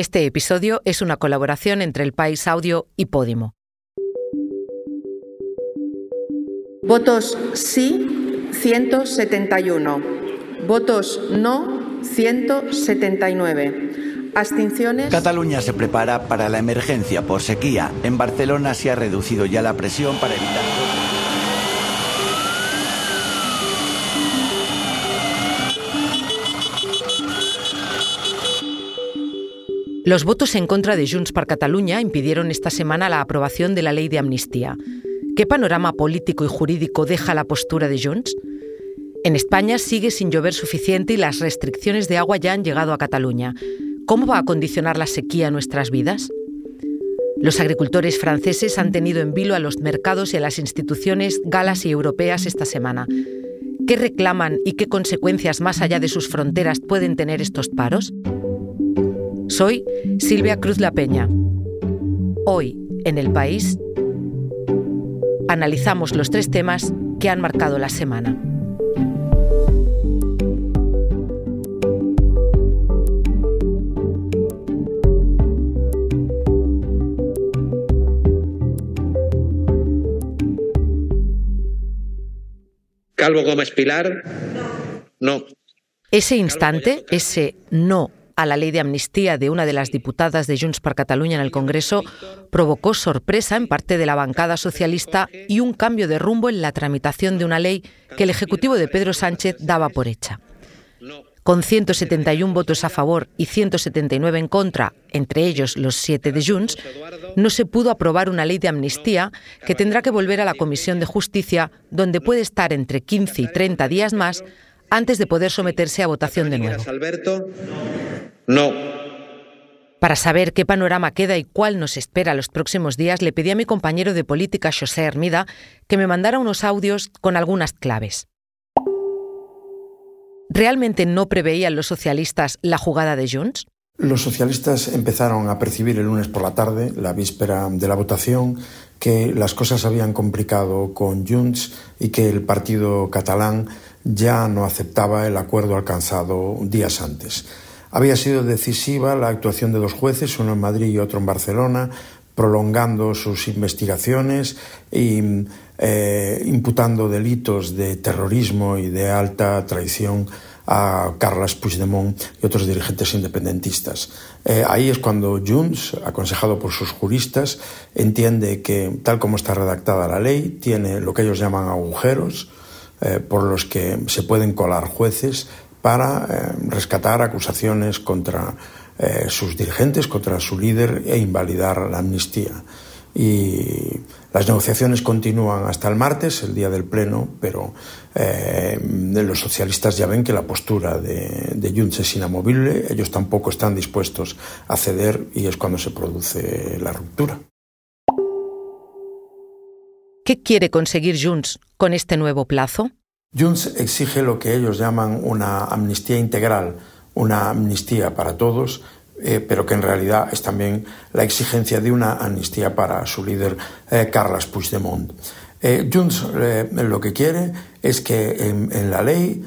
Este episodio es una colaboración entre El País Audio y Podimo. Votos sí, 171. Votos no, 179. Abstenciones. Cataluña se prepara para la emergencia por sequía. En Barcelona se ha reducido ya la presión para evitar. Los votos en contra de Junts per Catalunya impidieron esta semana la aprobación de la ley de amnistía. ¿Qué panorama político y jurídico deja la postura de Junts? En España sigue sin llover suficiente y las restricciones de agua ya han llegado a Cataluña. ¿Cómo va a condicionar la sequía nuestras vidas? Los agricultores franceses han tenido en vilo a los mercados y a las instituciones galas y europeas esta semana. ¿Qué reclaman y qué consecuencias más allá de sus fronteras pueden tener estos paros? Soy Silvia Cruz La Peña. Hoy, en el país, analizamos los tres temas que han marcado la semana. Calvo Gómez Pilar, no. Ese instante, ese no a la ley de amnistía de una de las diputadas de Junts per Catalunya en el Congreso provocó sorpresa en parte de la bancada socialista y un cambio de rumbo en la tramitación de una ley que el Ejecutivo de Pedro Sánchez daba por hecha. Con 171 votos a favor y 179 en contra, entre ellos los siete de Junts, no se pudo aprobar una ley de amnistía que tendrá que volver a la Comisión de Justicia, donde puede estar entre 15 y 30 días más antes de poder someterse a votación de nuevo. No. Para saber qué panorama queda y cuál nos espera los próximos días, le pedí a mi compañero de política, José Hermida, que me mandara unos audios con algunas claves. ¿Realmente no preveían los socialistas la jugada de Junts? Los socialistas empezaron a percibir el lunes por la tarde, la víspera de la votación, que las cosas habían complicado con Junts y que el partido catalán ya no aceptaba el acuerdo alcanzado días antes. Había sido decisiva la actuación de dos jueces, uno en Madrid y otro en Barcelona, prolongando sus investigaciones y eh, imputando delitos de terrorismo y de alta traición a Carles Puigdemont y otros dirigentes independentistas. Eh, ahí es cuando Junts, aconsejado por sus juristas, entiende que, tal como está redactada la ley, tiene lo que ellos llaman agujeros eh, por los que se pueden colar jueces para eh, rescatar acusaciones contra eh, sus dirigentes, contra su líder e invalidar la amnistía. Y las negociaciones continúan hasta el martes, el día del Pleno, pero eh, los socialistas ya ven que la postura de, de Junts es inamovible, ellos tampoco están dispuestos a ceder y es cuando se produce la ruptura. ¿Qué quiere conseguir Junts con este nuevo plazo? Junts exige lo que ellos llaman una amnistía integral, una amnistía para todos, eh, pero que en realidad es también la exigencia de una amnistía para su líder eh, Carles Puigdemont. Eh, Junts lo que quiere es que en, la ley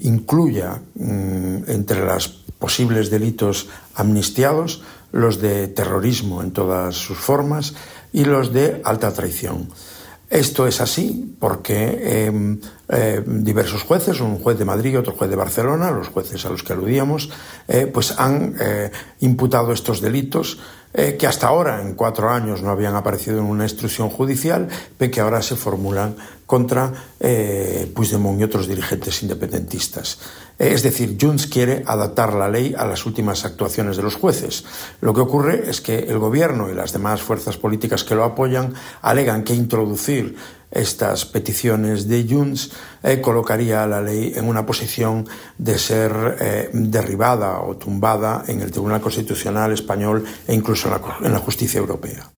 incluya mm, entre los posibles delitos amnistiados los de terrorismo en todas sus formas y los de alta traición. Esto es así porque em, eh, diversos jueces, un juez de Madrid y otro juez de Barcelona, los jueces a los que aludíamos, eh, pues han eh, imputado estos delitos que hasta ahora, en cuatro años, no habían aparecido en una instrucción judicial, pero que ahora se formulan contra Puigdemont y otros dirigentes independentistas. Es decir, Junts quiere adaptar la ley a las últimas actuaciones de los jueces. Lo que ocurre es que el Gobierno y las demás fuerzas políticas que lo apoyan alegan que introducir estas peticiones de Junts eh, colocaría a la ley en una posición de ser eh, derribada o tumbada en el Tribunal Constitucional español e incluso en la justicia europea.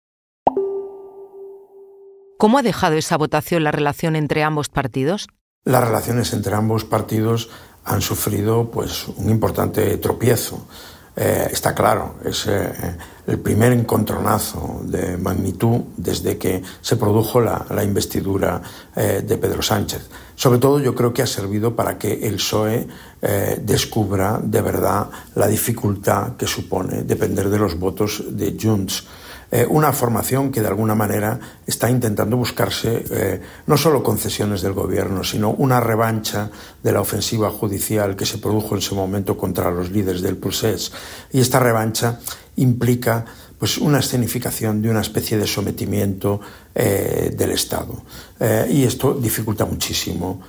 ¿Cómo ha dejado esa votación la relación entre ambos partidos? Las relaciones entre ambos partidos han sufrido pues un importante tropiezo. eh, está claro, es eh, el primer encontronazo de magnitud desde que se produjo la, investidura eh, de Pedro Sánchez. Sobre todo yo creo que ha servido para que el PSOE descubra de verdad la dificultad que supone depender de los votos de Junts. Eh, una formación que de alguna manera está intentando buscarse eh, no solo concesiones del gobierno, sino una revancha de la ofensiva judicial que se produjo en ese momento contra los líderes del procés. Y esta revancha implica pues una escenificación de una especie de sometimiento eh, del Estado. y esto dificulta muchísimo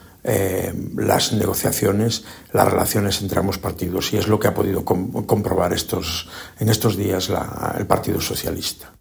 las negociaciones, las relaciones entre ambos partidos, y es lo que ha podido comprobar estos, en estos días el Partido Socialista.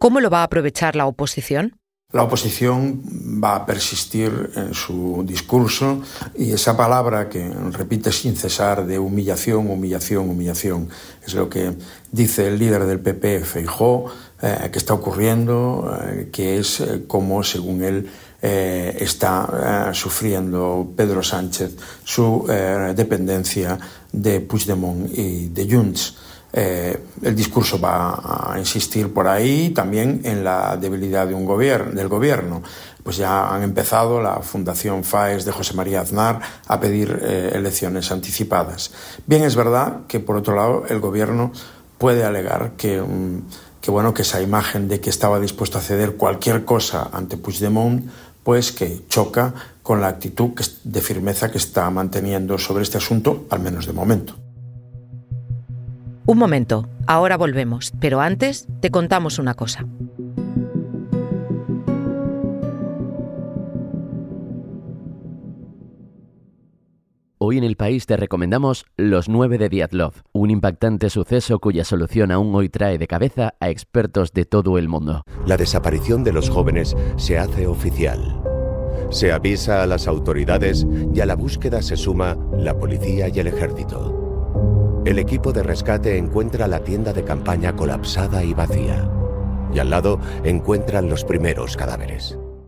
¿Cómo lo va a aprovechar la oposición? La oposición va a persistir en su discurso y esa palabra que repite sin cesar de humillación, humillación, humillación, es lo que dice el líder del PP, Feijó, eh, que está ocurriendo, eh, que es eh, como, según él, está sufriendo Pedro Sánchez su dependencia de Puigdemont y de Junts. Eh, el discurso va a insistir por ahí también en la debilidad de un gobierno, del gobierno. Pues ya han empezado la Fundación FAES de José María Aznar a pedir eh, elecciones anticipadas. Bien, es verdad que por otro lado el gobierno puede alegar que, mm, que, bueno, que esa imagen de que estaba dispuesto a ceder cualquier cosa ante Puigdemont pues que choca con la actitud de firmeza que está manteniendo sobre este asunto, al menos de momento. Un momento, ahora volvemos, pero antes te contamos una cosa. Hoy en el país te recomendamos Los nueve de Diatlov, un impactante suceso cuya solución aún hoy trae de cabeza a expertos de todo el mundo. La desaparición de los jóvenes se hace oficial. Se avisa a las autoridades y a la búsqueda se suma la policía y el ejército. El equipo de rescate encuentra la tienda de campaña colapsada y vacía. Y al lado encuentran los primeros cadáveres.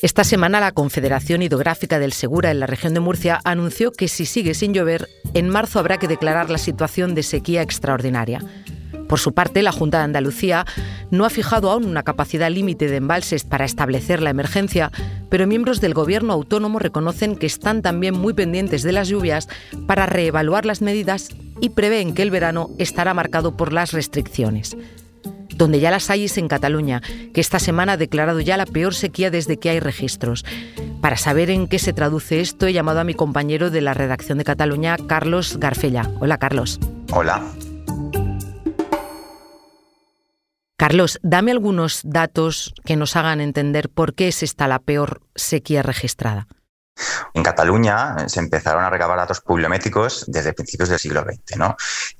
Esta semana la Confederación Hidrográfica del Segura en la región de Murcia anunció que si sigue sin llover, en marzo habrá que declarar la situación de sequía extraordinaria. Por su parte, la Junta de Andalucía no ha fijado aún una capacidad límite de embalses para establecer la emergencia, pero miembros del Gobierno autónomo reconocen que están también muy pendientes de las lluvias para reevaluar las medidas y prevén que el verano estará marcado por las restricciones donde ya las hay es en Cataluña, que esta semana ha declarado ya la peor sequía desde que hay registros. Para saber en qué se traduce esto, he llamado a mi compañero de la redacción de Cataluña, Carlos Garfella. Hola, Carlos. Hola. Carlos, dame algunos datos que nos hagan entender por qué es esta la peor sequía registrada. En Cataluña eh, se empezaron a recabar datos pluviométricos desde principios del siglo XX, ¿no?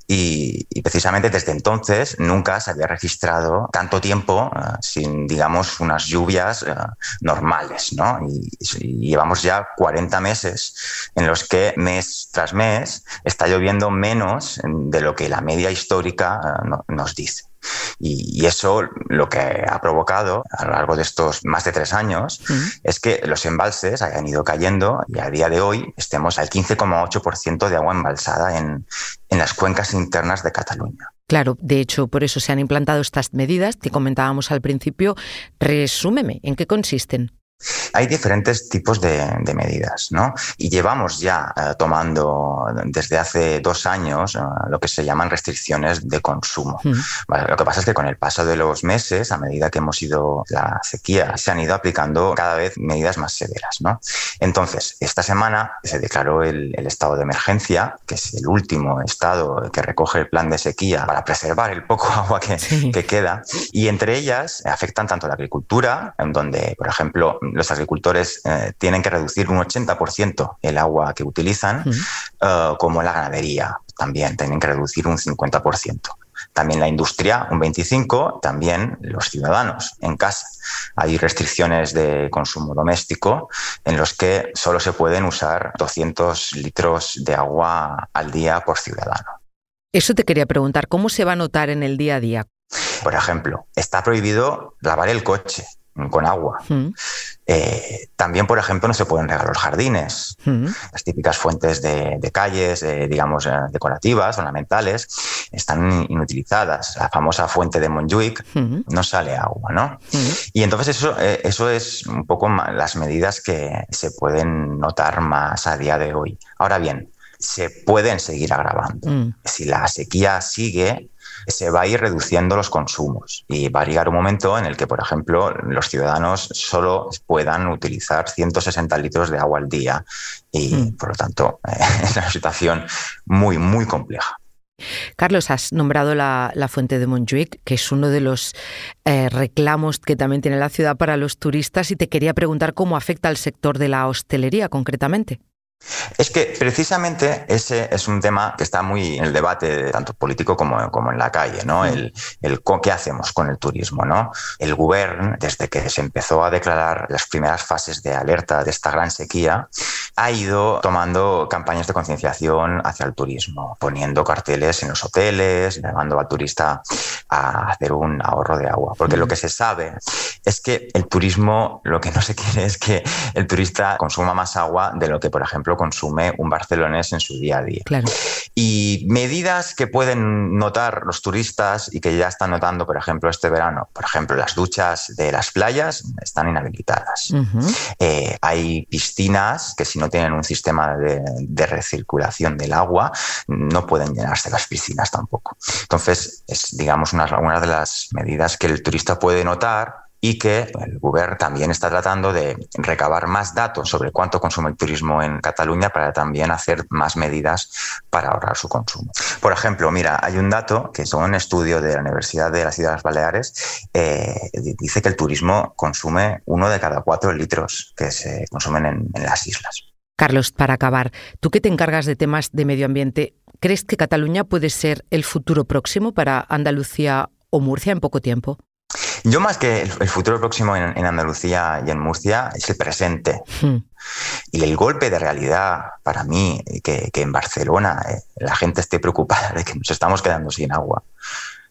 Y, precisamente desde entonces nunca se había registrado tanto tiempo eh, sin, digamos, unas lluvias eh, normales, ¿no? Y, llevamos ya 40 meses en los que mes tras mes está lloviendo menos de lo que la media histórica nos dice. Y, eso lo que ha provocado a lo largo de estos más de tres años es que los embalses hayan ido cayendo y a día de hoy estemos al 15,8% de agua embalsada en, en las cuencas internas de Cataluña. Claro, de hecho, por eso se han implantado estas medidas que comentábamos al principio. Resúmeme, ¿en qué consisten? Hay diferentes tipos de, medidas, ¿no? Y llevamos ya eh, tomando desde hace dos años eh, lo que se llaman restricciones de consumo. lo que pasa es que con el paso de los meses, a medida que hemos ido la sequía, se han ido aplicando cada vez medidas más severas, ¿no? Entonces, esta semana se declaró el, estado de emergencia, que es el último estado que recoge el plan de sequía para preservar el poco agua que, que queda. Y entre ellas afectan tanto la agricultura, en donde, por ejemplo, los agricultores eh, tienen que reducir un 80% el agua que utilizan, eh, como la ganadería también tienen que reducir un 50%. También la industria, un 25%, también los ciudadanos en casa. Hay restricciones de consumo doméstico en los que solo se pueden usar 200 litros de agua al día por ciudadano. Eso te quería preguntar, ¿cómo se va a notar en el día a día? Por ejemplo, está prohibido lavar el coche con agua. Mm. Eh, también, por ejemplo, no se pueden regar los jardines. Mm. Las típicas fuentes de, calles, digamos, eh, decorativas, ornamentales, están inutilizadas. La famosa fuente de Montjuic mm. no sale agua, ¿no? Y entonces eso, eh, eso es un poco las medidas que se pueden notar más a día de hoy. Ahora bien, se pueden seguir agravando. Si la sequía sigue, se va a ir reduciendo los consumos y va a llegar un momento en el que, por ejemplo, los ciudadanos solo puedan utilizar 160 litros de agua al día y, mm. por lo tanto, es una situación muy, muy compleja. Carlos, has nombrado la, fuente de Montjuic, que es uno de los eh, reclamos que también tiene la ciudad para los turistas, y te quería preguntar cómo afecta al sector de la hostelería concretamente. Es que precisamente ese es un tema que está muy en el debate, tanto político como, como en la calle, ¿no? El, el, qué hacemos con el turismo, ¿no? El gobierno, desde que se empezó a declarar las primeras fases de alerta de esta gran sequía, ha ido tomando campañas de concienciación hacia el turismo, poniendo carteles en los hoteles, llamando al turista a hacer un ahorro de agua. Porque lo que se sabe es que el turismo, lo que no se quiere es que el turista consuma más agua de lo que, por ejemplo, consume un barcelonés en su día a día. Y medidas que pueden notar los turistas y que ya están notando, por ejemplo, este verano, por ejemplo, las duchas de las playas están inhabilitadas. Eh, hay piscinas que si no tienen un sistema de, de, recirculación del agua, no pueden llenarse las piscinas tampoco. Entonces, es, digamos, una, una de las medidas que el turista puede notar y que el gobierno también está tratando de recabar más datos sobre cuánto consume el turismo en Cataluña para también hacer más medidas para ahorrar su consumo. Por ejemplo, mira, hay un dato que es un estudio de la Universidad de las Islas Baleares, eh, dice que el turismo consume uno de cada cuatro litros que se consumen en, en las islas. Carlos, para acabar, tú que te encargas de temas de medio ambiente, ¿crees que Cataluña puede ser el futuro próximo para Andalucía o Murcia en poco tiempo? Yo más que el, futuro próximo en, Andalucía y en Murcia es el presente. Hmm. Y el golpe de realidad para mí, que, que en Barcelona eh, la gente esté preocupada de que nos estamos quedando sin agua,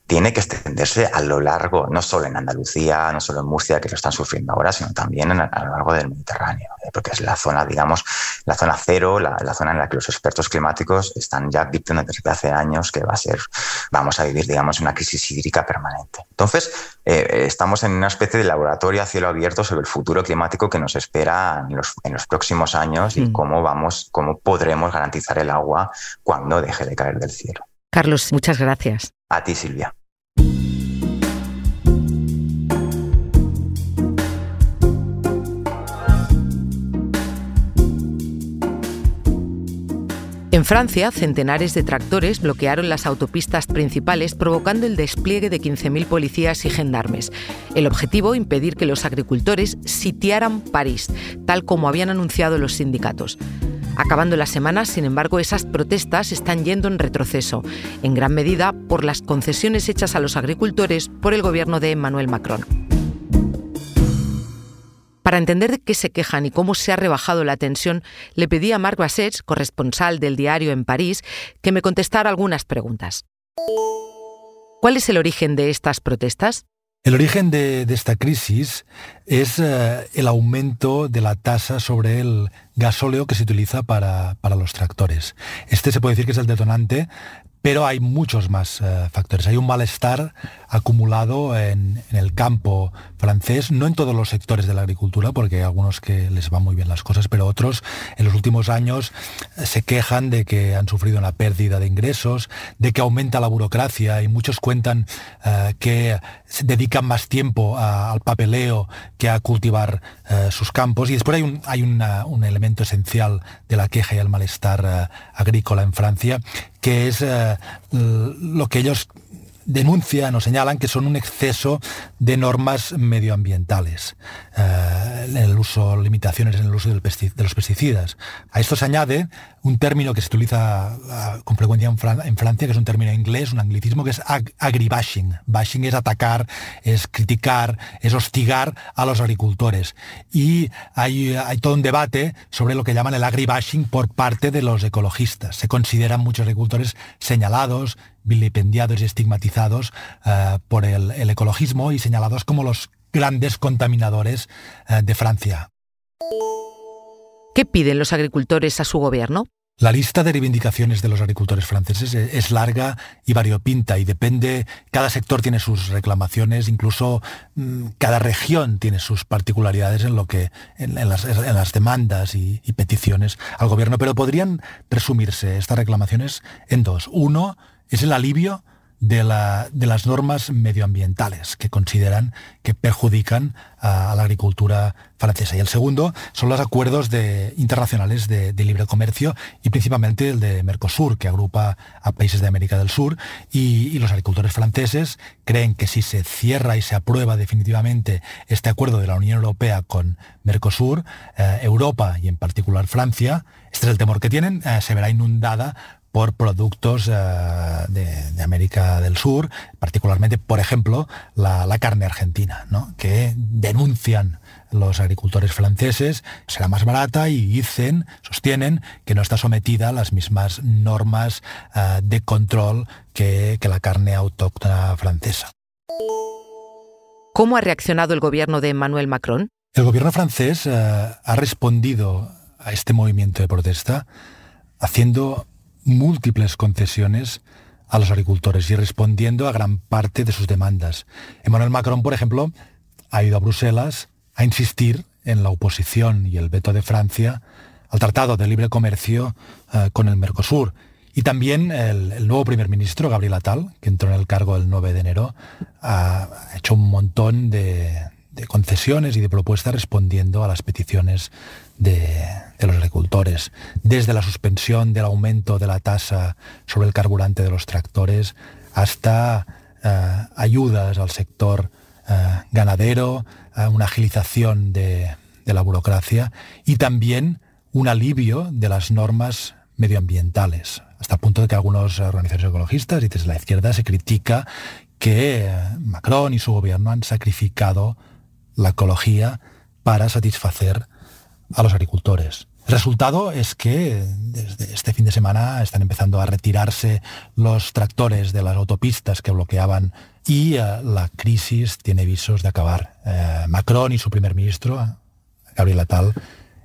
tiene que extenderse a lo largo, no solo en Andalucía, no solo en Murcia, que lo están sufriendo ahora, sino también a lo largo del Mediterráneo, ¿eh? porque es la zona, digamos, la zona cero, la, zona en la que los expertos climáticos están ya advirtiendo desde hace años que va a ser, vamos a vivir, digamos, una crisis hídrica permanente. Entonces, eh, estamos en una especie de laboratorio a cielo abierto sobre el futuro climático que nos espera en los, en los próximos años y mm. cómo vamos, cómo podremos garantizar el agua cuando deje de caer del cielo. Carlos, muchas gracias. A ti, Silvia. En Francia, centenares de tractores bloquearon las autopistas principales provocando el despliegue de 15.000 policías y gendarmes. El objetivo, impedir que los agricultores sitiaran París, tal como habían anunciado los sindicatos. Acabando la semana, sin embargo, esas protestas están yendo en retroceso, en gran medida por las concesiones hechas a los agricultores por el gobierno de Emmanuel Macron. Para entender de qué se quejan y cómo se ha rebajado la tensión, le pedí a Marc Bassets, corresponsal del diario en París, que me contestara algunas preguntas. ¿Cuál es el origen de estas protestas? El origen de, esta crisis es eh, el aumento de la tasa sobre el gasóleo que se utiliza para, para, los tractores. Este se puede decir que es el detonante, pero hay muchos más eh, factores. Hay un malestar acumulado en, el campo francés, no en todos los sectores de la agricultura, porque hay algunos que les van muy bien las cosas, pero otros en los últimos años eh, se quejan de que han sufrido una pérdida de ingresos, de que aumenta la burocracia y muchos cuentan que se dedican más tiempo al papeleo que a cultivar sus campos. Y después hay, un, hay un elemento esencial de la queja y el malestar agrícola en Francia, que es lo que ellos denuncian o señalan que son un exceso de normas medioambientales, eh, en el uso, limitaciones en el uso de los pesticidas. A esto se añade un término que se utiliza ah, con frecuencia en, Francia, que es un término inglés, un anglicismo, que es agribashing. Bashing es atacar, es criticar, es hostigar a los agricultores. Y hay, hay todo un debate sobre lo que llaman el agribashing por parte de los ecologistas. Se consideran muchos agricultores señalados, vilipendiados y estigmatizados eh, por el, ecologismo y señalados como los grandes contaminadores eh, de Francia. ¿Qué piden los agricultores a su gobierno? La lista de reivindicaciones de los agricultores franceses es larga y variopinta y depende, cada sector tiene sus reclamaciones, incluso mm, cada región tiene sus particularidades en, lo que, en, las, demandas y, y peticiones al gobierno, pero podrían resumirse estas reclamaciones en dos. Uno es el alivio de, las normas medioambientales que consideran que perjudican a, la agricultura francesa. Y el segundo son los acuerdos internacionales de, libre comercio y principalmente el de Mercosur, que agrupa a países de América del Sur. Y, los agricultores franceses creen que si se cierra y se aprueba definitivamente este acuerdo de la Unión Europea con Mercosur, eh, Europa y en particular Francia, este es el temor que tienen, eh, se verá inundada por productos eh, de, América del Sur, particularmente, por ejemplo, la, carne argentina, que denuncian los agricultores franceses, será más barata y dicen, sostienen, que no está sometida a las mismas normas eh, de control que, la carne autóctona francesa. ¿Cómo ha reaccionado el gobierno de Emmanuel Macron? El gobierno francés eh, ha respondido a este movimiento de protesta haciendo múltiples concesiones a los agricultores y respondiendo a gran parte de sus demandas. Emmanuel Macron, por ejemplo, ha ido a Bruselas a insistir en la oposición y el veto de Francia al Tratado de Libre Comercio eh, con el Mercosur. Y también el, nuevo primer ministro, Gabriel Attal, que entró en el cargo el 9 de enero, ha hecho un montón de concesiones y de propuestas respondiendo a las peticiones de, los agricultores, desde la suspensión del aumento de la tasa sobre el carburante de los tractores hasta eh, ayudas al sector eh, ganadero, una agilización de, la burocracia y también un alivio de las normas medioambientales, hasta el punto de que algunos organizaciones ecologistas y desde la izquierda se critica que eh, Macron y su gobierno han sacrificado la ecología para satisfacer a los agricultores. El resultado es que desde este fin de semana están empezando a retirarse los tractores de las autopistas que bloqueaban y eh, la crisis tiene visos de acabar. Eh, Macron y su primer ministro, Gabriel Attal,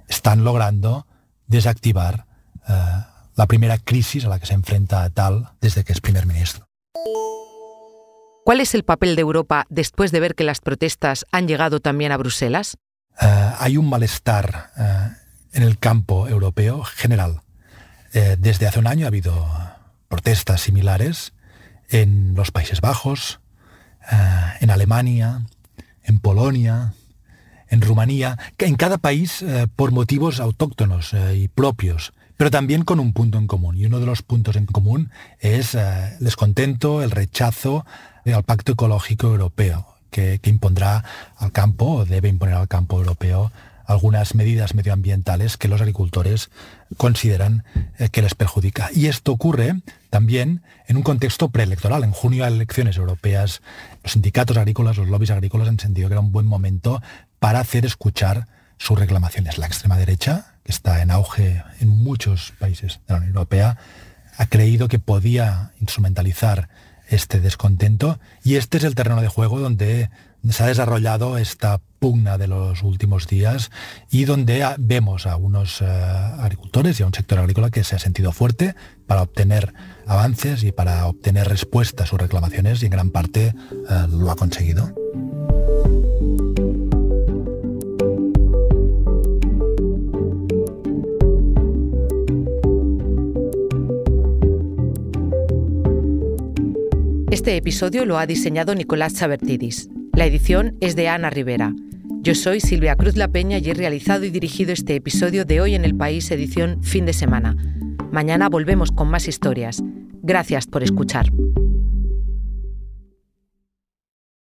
están logrando desactivar eh, la primera crisis a la que se enfrenta Attal desde que es primer ministro. ¿Cuál es el papel de Europa después de ver que las protestas han llegado también a Bruselas? Eh, hay un malestar eh, en el campo europeo general. Eh, desde hace un año ha habido protestas similares en los Países Bajos, en Alemania, en Polonia, en Rumanía, en cada país por motivos autóctonos y propios pero también con un punto en común. Y uno de los puntos en común es el descontento, el rechazo al Pacto Ecológico Europeo, que, impondrá al campo, o debe imponer al campo europeo, algunas medidas medioambientales que los agricultores consideran eh, que les perjudica. Y esto ocurre también en un contexto preelectoral. En junio hay elecciones europeas. Los sindicatos agrícolas, los lobbies agrícolas han sentido que era un buen momento para hacer escuchar sus reclamaciones. La extrema derecha, que está en auge en muchos países de la Unión Europea, ha creído que podía instrumentalizar este descontento y este es el terreno de juego donde se ha desarrollado esta pugna de los últimos días y donde vemos a unos eh, agricultores y a un sector agrícola que se ha sentido fuerte para obtener avances y para obtener respuestas a sus reclamaciones y en gran parte eh, lo ha conseguido. Este episodio lo ha diseñado Nicolás Chabertidis. La edición es de Ana Rivera. Yo soy Silvia Cruz La Peña y he realizado y dirigido este episodio de Hoy en el País, edición fin de semana. Mañana volvemos con más historias. Gracias por escuchar.